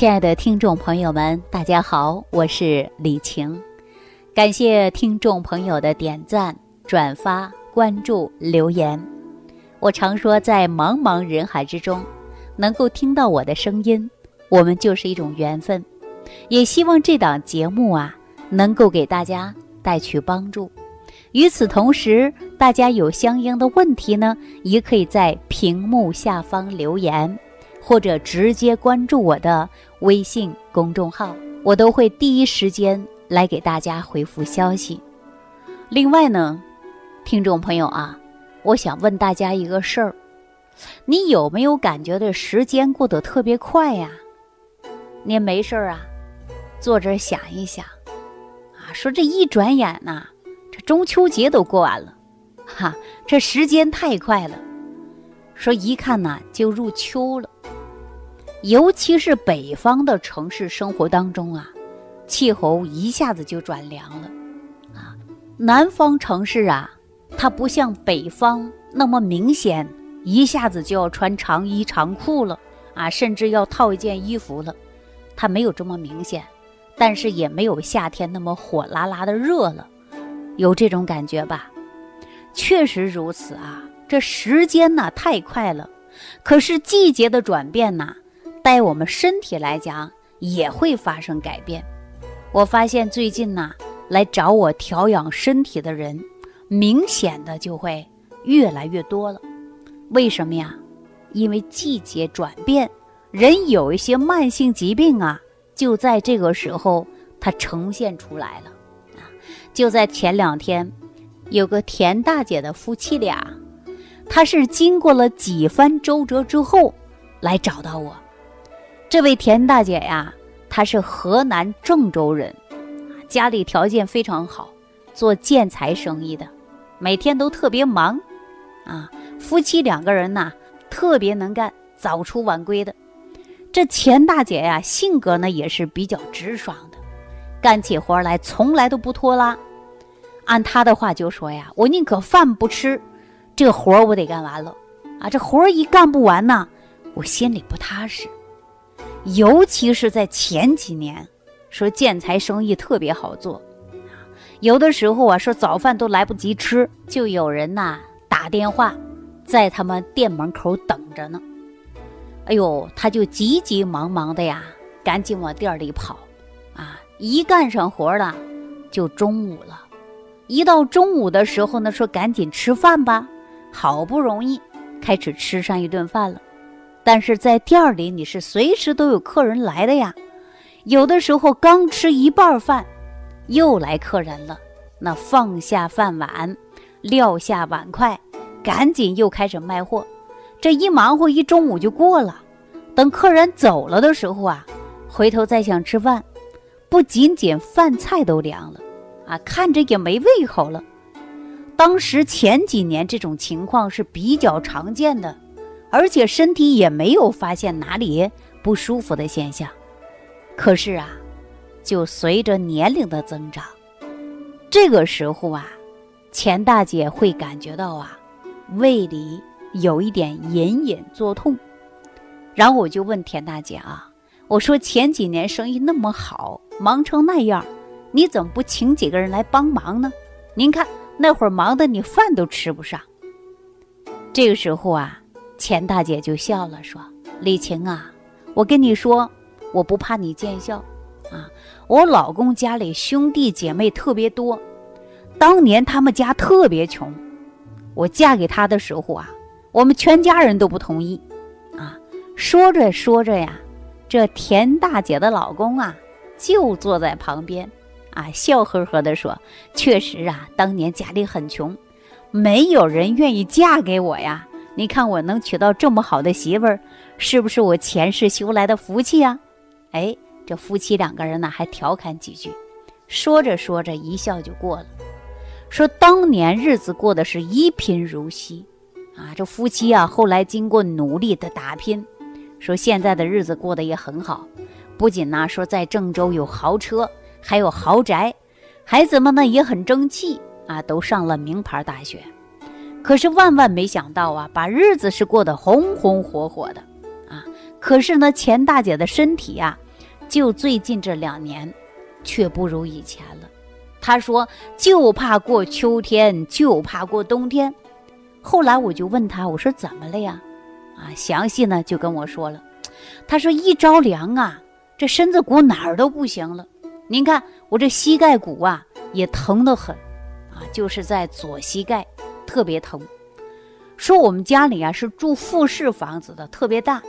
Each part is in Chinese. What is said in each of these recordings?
亲爱的听众朋友们，大家好，我是李晴。感谢听众朋友的点赞、转发、关注、留言。我常说，在茫茫人海之中，能够听到我的声音，我们就是一种缘分。也希望这档节目啊，能够给大家带去帮助。与此同时，大家有相应的问题呢，也可以在屏幕下方留言。或者直接关注我的微信公众号，我都会第一时间来给大家回复消息。另外呢，听众朋友啊，我想问大家一个事儿：你有没有感觉这时间过得特别快呀？您没事儿啊，坐这想一想啊，说这一转眼呐，这中秋节都过完了，哈，这时间太快了。说一看呐，就入秋了。尤其是北方的城市生活当中啊，气候一下子就转凉了，啊，南方城市啊，它不像北方那么明显，一下子就要穿长衣长裤了，啊，甚至要套一件衣服了，它没有这么明显，但是也没有夏天那么火辣辣的热了，有这种感觉吧？确实如此啊，这时间呢太快了，可是季节的转变呢？带我们身体来讲也会发生改变。我发现最近呢，来找我调养身体的人，明显的就会越来越多了。为什么呀？因为季节转变，人有一些慢性疾病啊，就在这个时候它呈现出来了。啊，就在前两天，有个田大姐的夫妻俩，他是经过了几番周折之后来找到我。这位田大姐呀，她是河南郑州人，家里条件非常好，做建材生意的，每天都特别忙，啊，夫妻两个人呐，特别能干，早出晚归的。这田大姐呀，性格呢也是比较直爽的，干起活来从来都不拖拉。按她的话就说呀：“我宁可饭不吃，这活我得干完了，啊，这活一干不完呢，我心里不踏实。”尤其是在前几年，说建材生意特别好做，有的时候啊，说早饭都来不及吃，就有人呐打电话，在他们店门口等着呢。哎呦，他就急急忙忙的呀，赶紧往店里跑，啊，一干上活了，就中午了。一到中午的时候呢，说赶紧吃饭吧，好不容易开始吃上一顿饭了。但是在店里，你是随时都有客人来的呀。有的时候刚吃一半饭，又来客人了，那放下饭碗，撂下碗筷，赶紧又开始卖货。这一忙活一中午就过了。等客人走了的时候啊，回头再想吃饭，不仅仅饭菜都凉了，啊，看着也没胃口了。当时前几年这种情况是比较常见的。而且身体也没有发现哪里不舒服的现象，可是啊，就随着年龄的增长，这个时候啊，钱大姐会感觉到啊，胃里有一点隐隐作痛。然后我就问田大姐啊，我说前几年生意那么好，忙成那样，你怎么不请几个人来帮忙呢？您看那会儿忙的你饭都吃不上。这个时候啊。钱大姐就笑了，说：“李晴啊，我跟你说，我不怕你见笑，啊，我老公家里兄弟姐妹特别多，当年他们家特别穷，我嫁给他的时候啊，我们全家人都不同意，啊，说着说着呀，这田大姐的老公啊，就坐在旁边，啊，笑呵呵的说：确实啊，当年家里很穷，没有人愿意嫁给我呀。”你看我能娶到这么好的媳妇儿，是不是我前世修来的福气呀？哎，这夫妻两个人呢还调侃几句，说着说着一笑就过了。说当年日子过得是一贫如洗，啊，这夫妻啊后来经过努力的打拼，说现在的日子过得也很好，不仅呢说在郑州有豪车，还有豪宅，孩子们呢也很争气啊，都上了名牌大学。可是万万没想到啊，把日子是过得红红火火的，啊！可是呢，钱大姐的身体呀，就最近这两年，却不如以前了。她说：“就怕过秋天，就怕过冬天。”后来我就问她：“我说怎么了呀？”啊，详细呢就跟我说了。她说：“一着凉啊，这身子骨哪儿都不行了。您看我这膝盖骨啊也疼得很，啊，就是在左膝盖特别疼。说我们家里啊是住复式房子的，特别大，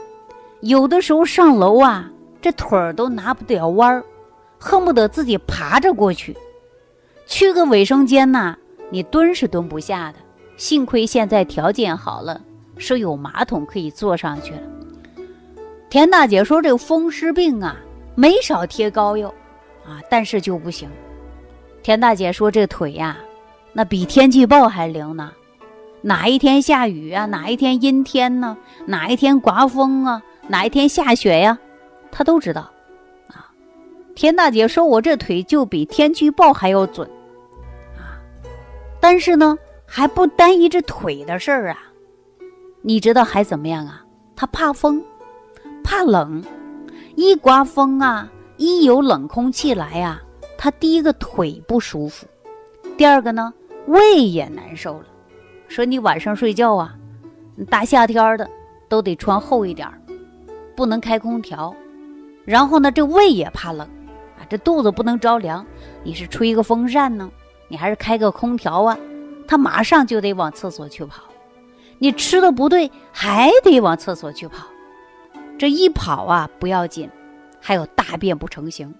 有的时候上楼啊，这腿儿都拿不了弯儿，恨不得自己爬着过去。”去个卫生间呐，你蹲是蹲不下的。幸亏现在条件好了，说有马桶可以坐上去了。田大姐说这个风湿病啊，没少贴膏药，啊，但是就不行。田大姐说这腿呀，那比天气预报还灵呢。哪一天下雨啊？哪一天阴天呢？哪一天刮风啊？哪一天下雪呀？他都知道。啊，田大姐说我这腿就比天气预报还要准。啊但是呢，还不单一这腿的事儿啊，你知道还怎么样啊？他怕风，怕冷，一刮风啊，一有冷空气来呀，他第一个腿不舒服，第二个呢，胃也难受了。说你晚上睡觉啊，大夏天的都得穿厚一点儿，不能开空调。然后呢，这胃也怕冷啊，这肚子不能着凉，你是吹个风扇呢？你还是开个空调啊，他马上就得往厕所去跑。你吃的不对，还得往厕所去跑。这一跑啊不要紧，还有大便不成形。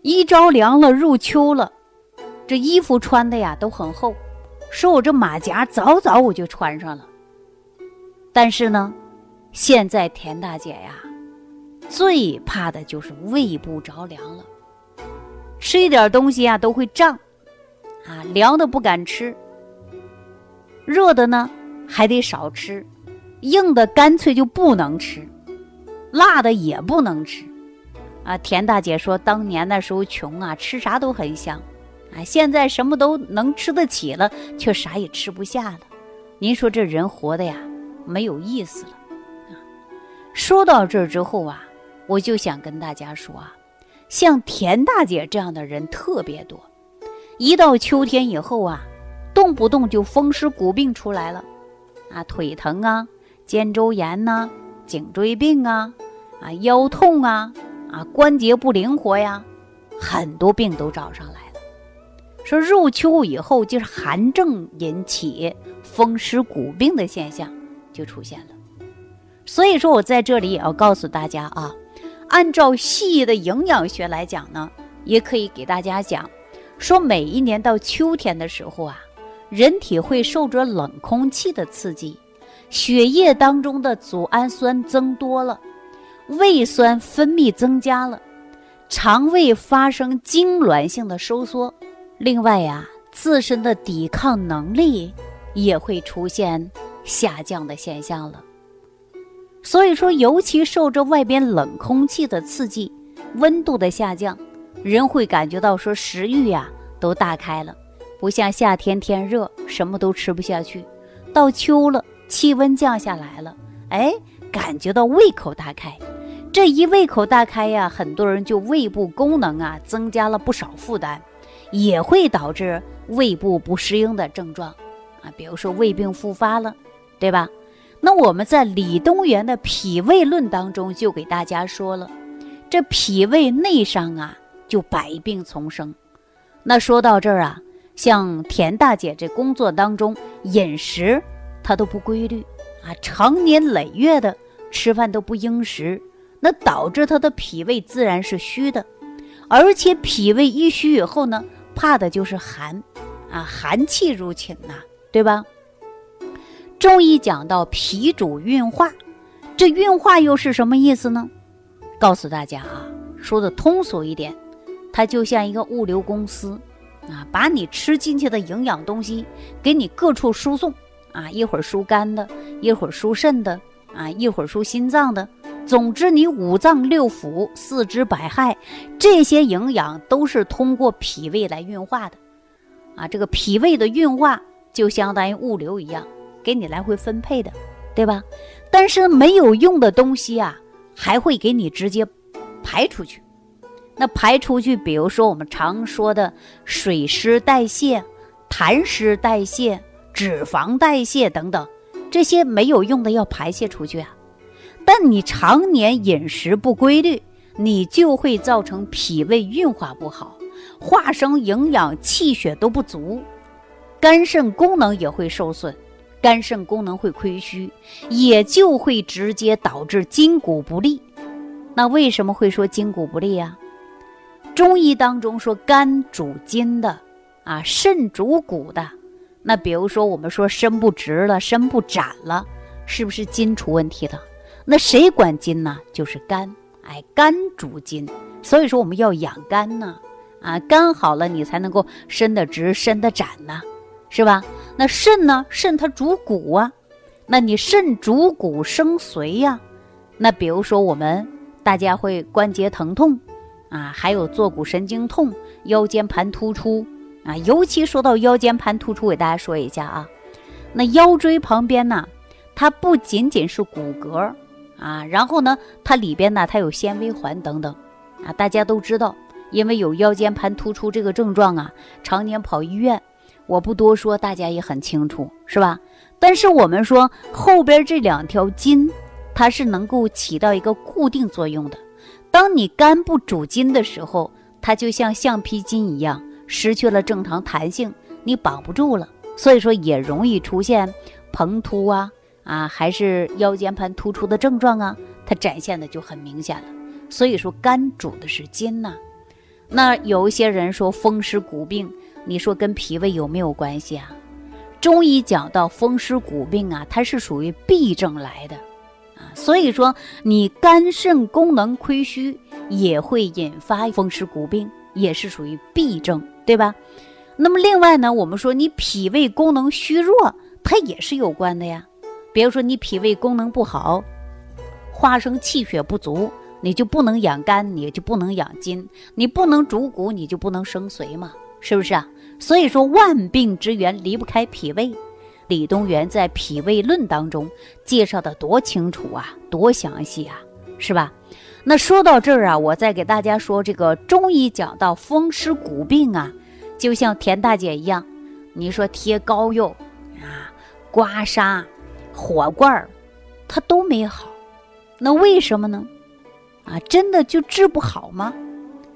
一着凉了，入秋了，这衣服穿的呀都很厚，说我这马甲早早我就穿上了。但是呢，现在田大姐呀，最怕的就是胃部着凉了，吃一点东西呀都会胀。啊，凉的不敢吃，热的呢还得少吃，硬的干脆就不能吃，辣的也不能吃。啊，田大姐说，当年那时候穷啊，吃啥都很香，啊，现在什么都能吃得起了，却啥也吃不下了。您说这人活的呀，没有意思了。说到这儿之后啊，我就想跟大家说啊，像田大姐这样的人特别多。一到秋天以后啊，动不动就风湿骨病出来了，啊，腿疼啊，肩周炎呐，颈椎病啊，啊，腰痛啊，啊，关节不灵活呀，很多病都找上来。说入秋以后，就是寒症引起风湿骨病的现象就出现了。所以说我在这里也要告诉大家啊，按照西医的营养学来讲呢，也可以给大家讲。说每一年到秋天的时候啊，人体会受着冷空气的刺激，血液当中的组氨酸增多了，胃酸分泌增加了，肠胃发生痉挛性的收缩，另外呀，自身的抵抗能力也会出现下降的现象了。所以说，尤其受着外边冷空气的刺激，温度的下降。人会感觉到说食欲呀都大开了，不像夏天天热什么都吃不下去，到秋了气温降下来了，哎，感觉到胃口大开，这一胃口大开呀，很多人就胃部功能啊增加了不少负担，也会导致胃部不适应的症状，啊，比如说胃病复发了，对吧？那我们在李东垣的《脾胃论》当中就给大家说了，这脾胃内伤啊。就百病丛生。那说到这儿啊，像田大姐这工作当中，饮食她都不规律啊，长年累月的吃饭都不应时，那导致她的脾胃自然是虚的。而且脾胃一虚以后呢，怕的就是寒啊，寒气入侵呐，对吧？中医讲到脾主运化，这运化又是什么意思呢？告诉大家啊，说的通俗一点。它就像一个物流公司，啊，把你吃进去的营养东西给你各处输送，啊，一会儿输肝的，一会儿输肾的，啊，一会儿输心脏的。总之，你五脏六腑、四肢百骸这些营养都是通过脾胃来运化的，啊，这个脾胃的运化就相当于物流一样，给你来回分配的，对吧？但是没有用的东西啊，还会给你直接排出去。那排出去，比如说我们常说的水湿代谢、痰湿代谢、脂肪代谢等等，这些没有用的要排泄出去啊。但你常年饮食不规律，你就会造成脾胃运化不好，化生营养、气血都不足，肝肾功能也会受损，肝肾功能会亏虚，也就会直接导致筋骨不利。那为什么会说筋骨不利呀？中医当中说肝主筋的，啊，肾主骨的。那比如说我们说身不直了，身不展了，是不是筋出问题了？那谁管筋呢？就是肝。哎，肝主筋，所以说我们要养肝呢。啊，肝好了，你才能够伸得直，伸得展呢，是吧？那肾呢？肾它主骨啊。那你肾主骨生髓呀。那比如说我们大家会关节疼痛。啊，还有坐骨神经痛、腰间盘突出啊，尤其说到腰间盘突出，给大家说一下啊，那腰椎旁边呢，它不仅仅是骨骼啊，然后呢，它里边呢，它有纤维环等等啊，大家都知道，因为有腰间盘突出这个症状啊，常年跑医院，我不多说，大家也很清楚，是吧？但是我们说后边这两条筋，它是能够起到一个固定作用的。当你肝不主筋的时候，它就像橡皮筋一样，失去了正常弹性，你绑不住了，所以说也容易出现膨突啊啊，还是腰间盘突出的症状啊，它展现的就很明显了。所以说肝主的是筋呐。那有一些人说风湿骨病，你说跟脾胃有没有关系啊？中医讲到风湿骨病啊，它是属于痹症来的啊。所以说，你肝肾功能亏虚也会引发风湿骨病，也是属于痹症，对吧？那么另外呢，我们说你脾胃功能虚弱，它也是有关的呀。比如说你脾胃功能不好，化生气血不足，你就不能养肝，你就不能养筋，你不能主骨，你就不能生髓嘛，是不是啊？所以说万病之源离不开脾胃。李东垣在《脾胃论》当中介绍的多清楚啊，多详细啊，是吧？那说到这儿啊，我再给大家说这个中医讲到风湿骨病啊，就像田大姐一样，你说贴膏药啊、刮痧、火罐儿，它都没好，那为什么呢？啊，真的就治不好吗？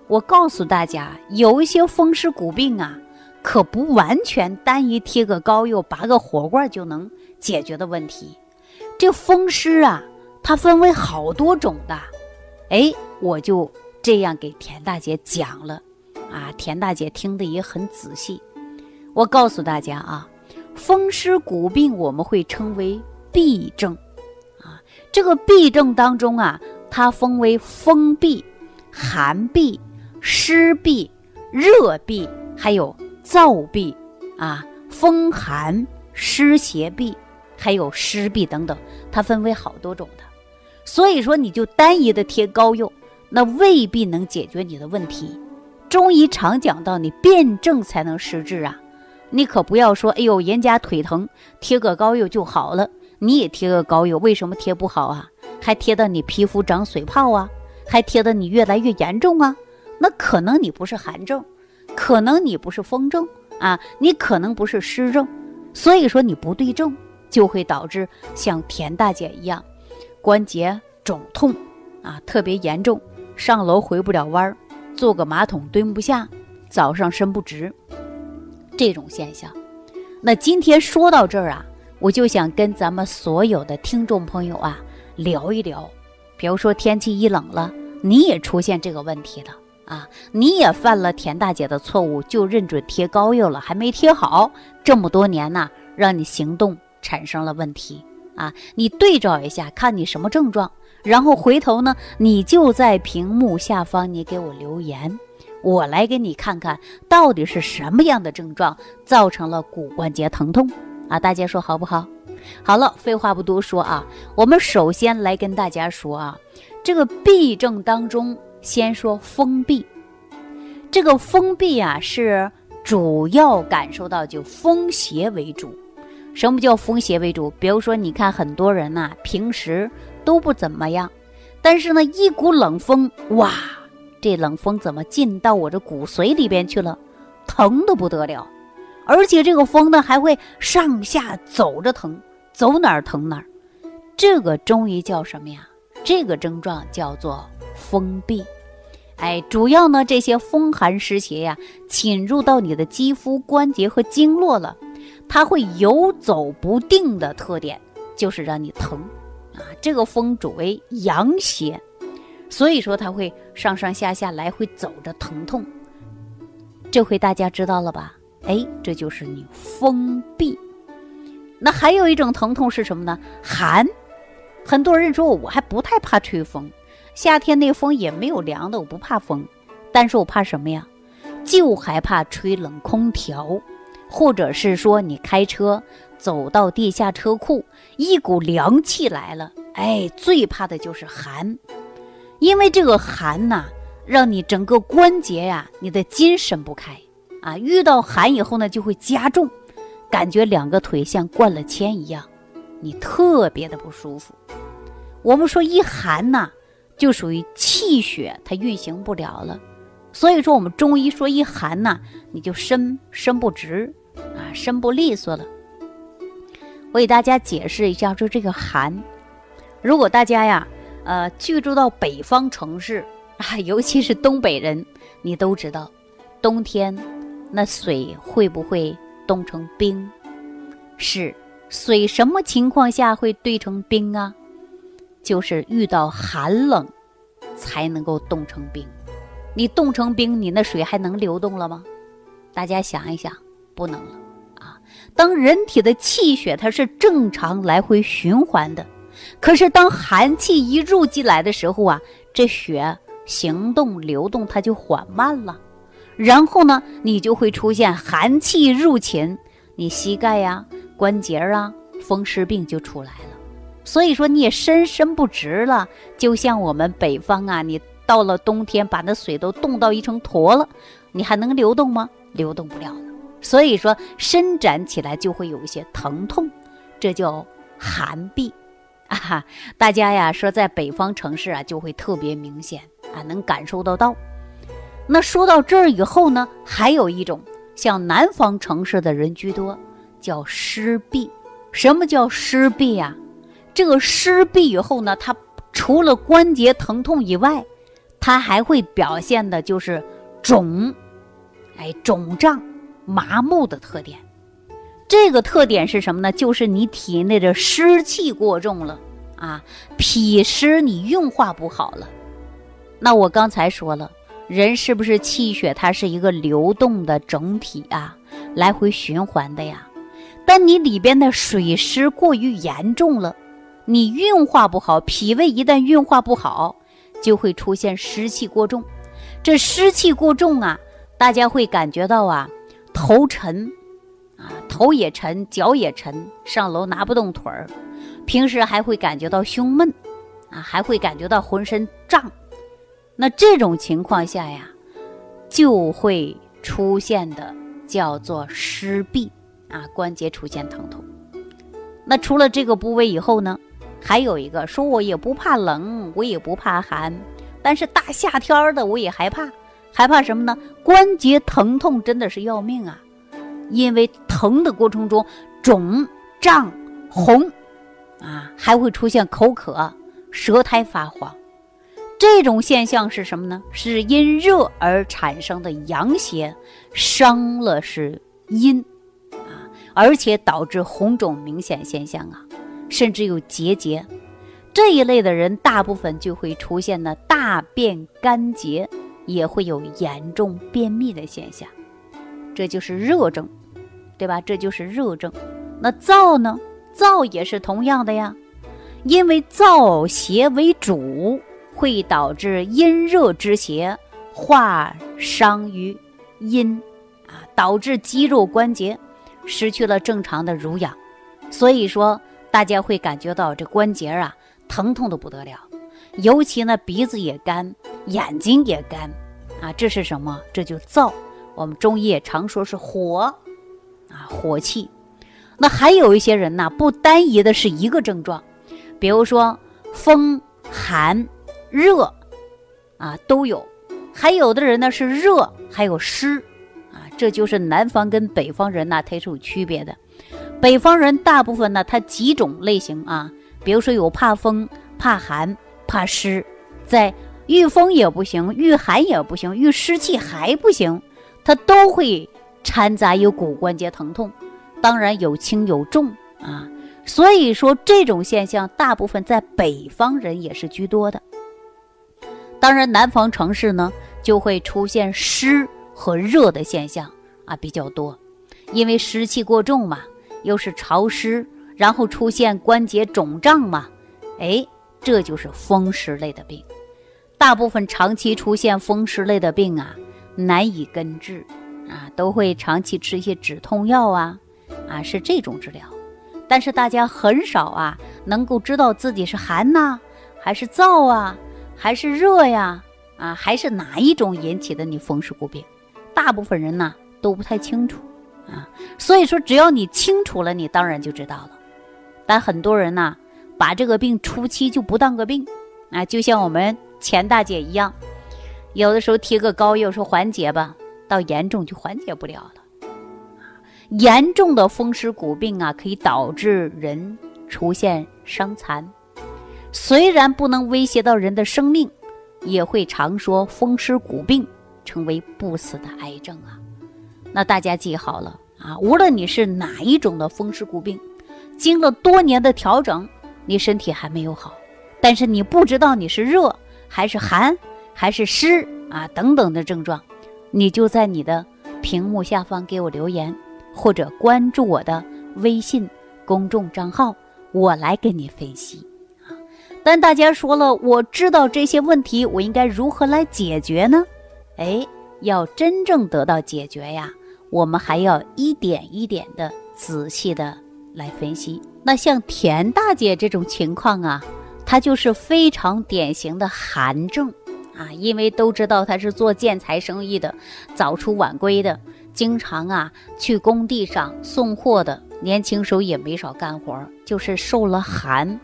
我告诉大家，有一些风湿骨病啊。可不完全单一贴个膏药、拔个火罐就能解决的问题。这风湿啊，它分为好多种的。哎，我就这样给田大姐讲了啊。田大姐听得也很仔细。我告诉大家啊，风湿骨病我们会称为痹症啊。这个痹症当中啊，它分为风痹、寒痹、湿痹、热痹，还有。燥痹啊，风寒湿邪痹，还有湿痹等等，它分为好多种的。所以说，你就单一的贴膏药，那未必能解决你的问题。中医常讲到，你辨证才能施治啊。你可不要说，哎呦，人家腿疼，贴个膏药就好了，你也贴个膏药，为什么贴不好啊？还贴到你皮肤长水泡啊，还贴得你越来越严重啊？那可能你不是寒症。可能你不是风症啊，你可能不是湿症，所以说你不对症，就会导致像田大姐一样，关节肿痛啊，特别严重，上楼回不了弯儿，坐个马桶蹲不下，早上伸不直，这种现象。那今天说到这儿啊，我就想跟咱们所有的听众朋友啊聊一聊，比如说天气一冷了，你也出现这个问题了。啊，你也犯了田大姐的错误，就认准贴膏药了，还没贴好，这么多年呢，让你行动产生了问题啊！你对照一下，看你什么症状，然后回头呢，你就在屏幕下方你给我留言，我来给你看看到底是什么样的症状造成了骨关节疼痛啊！大家说好不好？好了，废话不多说啊，我们首先来跟大家说啊，这个痹症当中。先说风痹，这个风痹啊是主要感受到就风邪为主。什么叫风邪为主？比如说，你看很多人呐，平时都不怎么样，但是呢，一股冷风，哇，这冷风怎么进到我这骨髓里边去了？疼的不得了，而且这个风呢还会上下走着疼，走哪儿疼哪儿。这个中医叫什么呀？这个症状叫做风痹。哎，主要呢这些风寒湿邪呀侵入到你的肌肤、关节和经络了，它会游走不定的特点，就是让你疼。啊，这个风主为阳邪，所以说它会上上下下来回走着疼痛。这回大家知道了吧？哎，这就是你风闭。那还有一种疼痛是什么呢？寒。很多人说我还不太怕吹风，夏天那风也没有凉的，我不怕风。但是我怕什么呀？就害怕吹冷空调，或者是说你开车。走到地下车库，一股凉气来了。哎，最怕的就是寒，因为这个寒呐，让你整个关节呀，你的筋伸不开啊。遇到寒以后呢，就会加重，感觉两个腿像灌了铅一样，你特别的不舒服。我们说一寒呐，就属于气血它运行不了了，所以说我们中医说一寒呐，你就伸伸不直啊，伸不利索了。我给大家解释一下，说这个寒，如果大家呀，呃，居住到北方城市啊，尤其是东北人，你都知道，冬天那水会不会冻成冰？是水什么情况下会兑成冰啊？就是遇到寒冷才能够冻成冰。你冻成冰，你那水还能流动了吗？大家想一想，不能了啊。当人体的气血它是正常来回循环的，可是当寒气一入进来的时候啊，这血行动流动它就缓慢了，然后呢，你就会出现寒气入侵，你膝盖呀、关节啊，风湿病就出来了。所以说你也伸伸不直了，就像我们北方啊，你到了冬天把那水都冻到一层坨了，你还能流动吗？流动不了了。所以说，伸展起来就会有一些疼痛，这叫寒痹啊。大家呀说，在北方城市啊，就会特别明显啊，能感受得到。那说到这儿以后呢，还有一种像南方城市的人居多，叫湿痹。什么叫湿痹呀？这个湿痹以后呢，它除了关节疼痛以外，它还会表现的就是肿，哎，肿胀。麻木的特点，这个特点是什么呢？就是你体内的湿气过重了啊，脾湿你运化不好了。那我刚才说了，人是不是气血它是一个流动的整体啊，来回循环的呀？但你里边的水湿过于严重了，你运化不好，脾胃一旦运化不好，就会出现湿气过重。这湿气过重啊，大家会感觉到啊。头沉，啊，头也沉，脚也沉，上楼拿不动腿儿，平时还会感觉到胸闷，啊，还会感觉到浑身胀。那这种情况下呀，就会出现的叫做湿痹，啊，关节出现疼痛。那除了这个部位以后呢，还有一个说我也不怕冷，我也不怕寒，但是大夏天的我也害怕。害怕什么呢？关节疼痛真的是要命啊！因为疼的过程中肿胀红，啊，还会出现口渴、舌苔发黄。这种现象是什么呢？是因热而产生的阳邪伤了是阴，啊，而且导致红肿明显现象啊，甚至有结节。这一类的人，大部分就会出现呢大便干结。也会有严重便秘的现象，这就是热症，对吧？这就是热症。那燥呢？燥也是同样的呀，因为燥邪为主，会导致阴热之邪化伤于阴，啊，导致肌肉关节失去了正常的濡养，所以说大家会感觉到这关节啊疼痛的不得了，尤其呢鼻子也干。眼睛也干，啊，这是什么？这就燥。我们中医也常说是火，啊，火气。那还有一些人呢，不单一的是一个症状，比如说风寒热，啊都有；还有的人呢是热还有湿，啊，这就是南方跟北方人呢它是有区别的。北方人大部分呢，他几种类型啊，比如说有怕风、怕寒、怕湿，在遇风也不行，遇寒也不行，遇湿气还不行，他都会掺杂有骨关节疼痛，当然有轻有重啊。所以说这种现象大部分在北方人也是居多的。当然南方城市呢就会出现湿和热的现象啊比较多，因为湿气过重嘛。又是潮湿，然后出现关节肿胀嘛？哎，这就是风湿类的病。大部分长期出现风湿类的病啊，难以根治啊，都会长期吃一些止痛药啊，啊是这种治疗。但是大家很少啊，能够知道自己是寒呐，还是燥啊，还是热呀？啊，还是哪一种引起的你风湿骨病？大部分人呢都不太清楚。啊，所以说只要你清楚了，你当然就知道了。但很多人呢，把这个病初期就不当个病，啊，就像我们钱大姐一样，有的时候贴个膏药说缓解吧，到严重就缓解不了了。严重的风湿骨病啊，可以导致人出现伤残，虽然不能威胁到人的生命，也会常说风湿骨病成为不死的癌症啊。那大家记好了啊！无论你是哪一种的风湿骨病，经了多年的调整，你身体还没有好，但是你不知道你是热还是寒还是湿啊等等的症状，你就在你的屏幕下方给我留言，或者关注我的微信公众账号，我来给你分析。但大家说了，我知道这些问题，我应该如何来解决呢？哎，要真正得到解决呀！我们还要一点一点的仔细的来分析。那像田大姐这种情况啊，她就是非常典型的寒症啊，因为都知道她是做建材生意的，早出晚归的，经常啊去工地上送货的，年轻时候也没少干活，就是受了寒。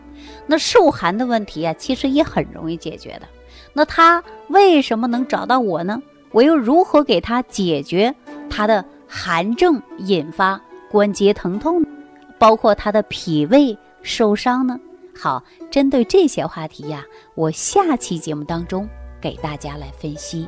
那受寒的问题啊，其实也很容易解决的。那他为什么能找到我呢？我又如何给他解决他的？寒症引发关节疼痛，包括他的脾胃受伤呢。好，针对这些话题呀，我下期节目当中给大家来分析。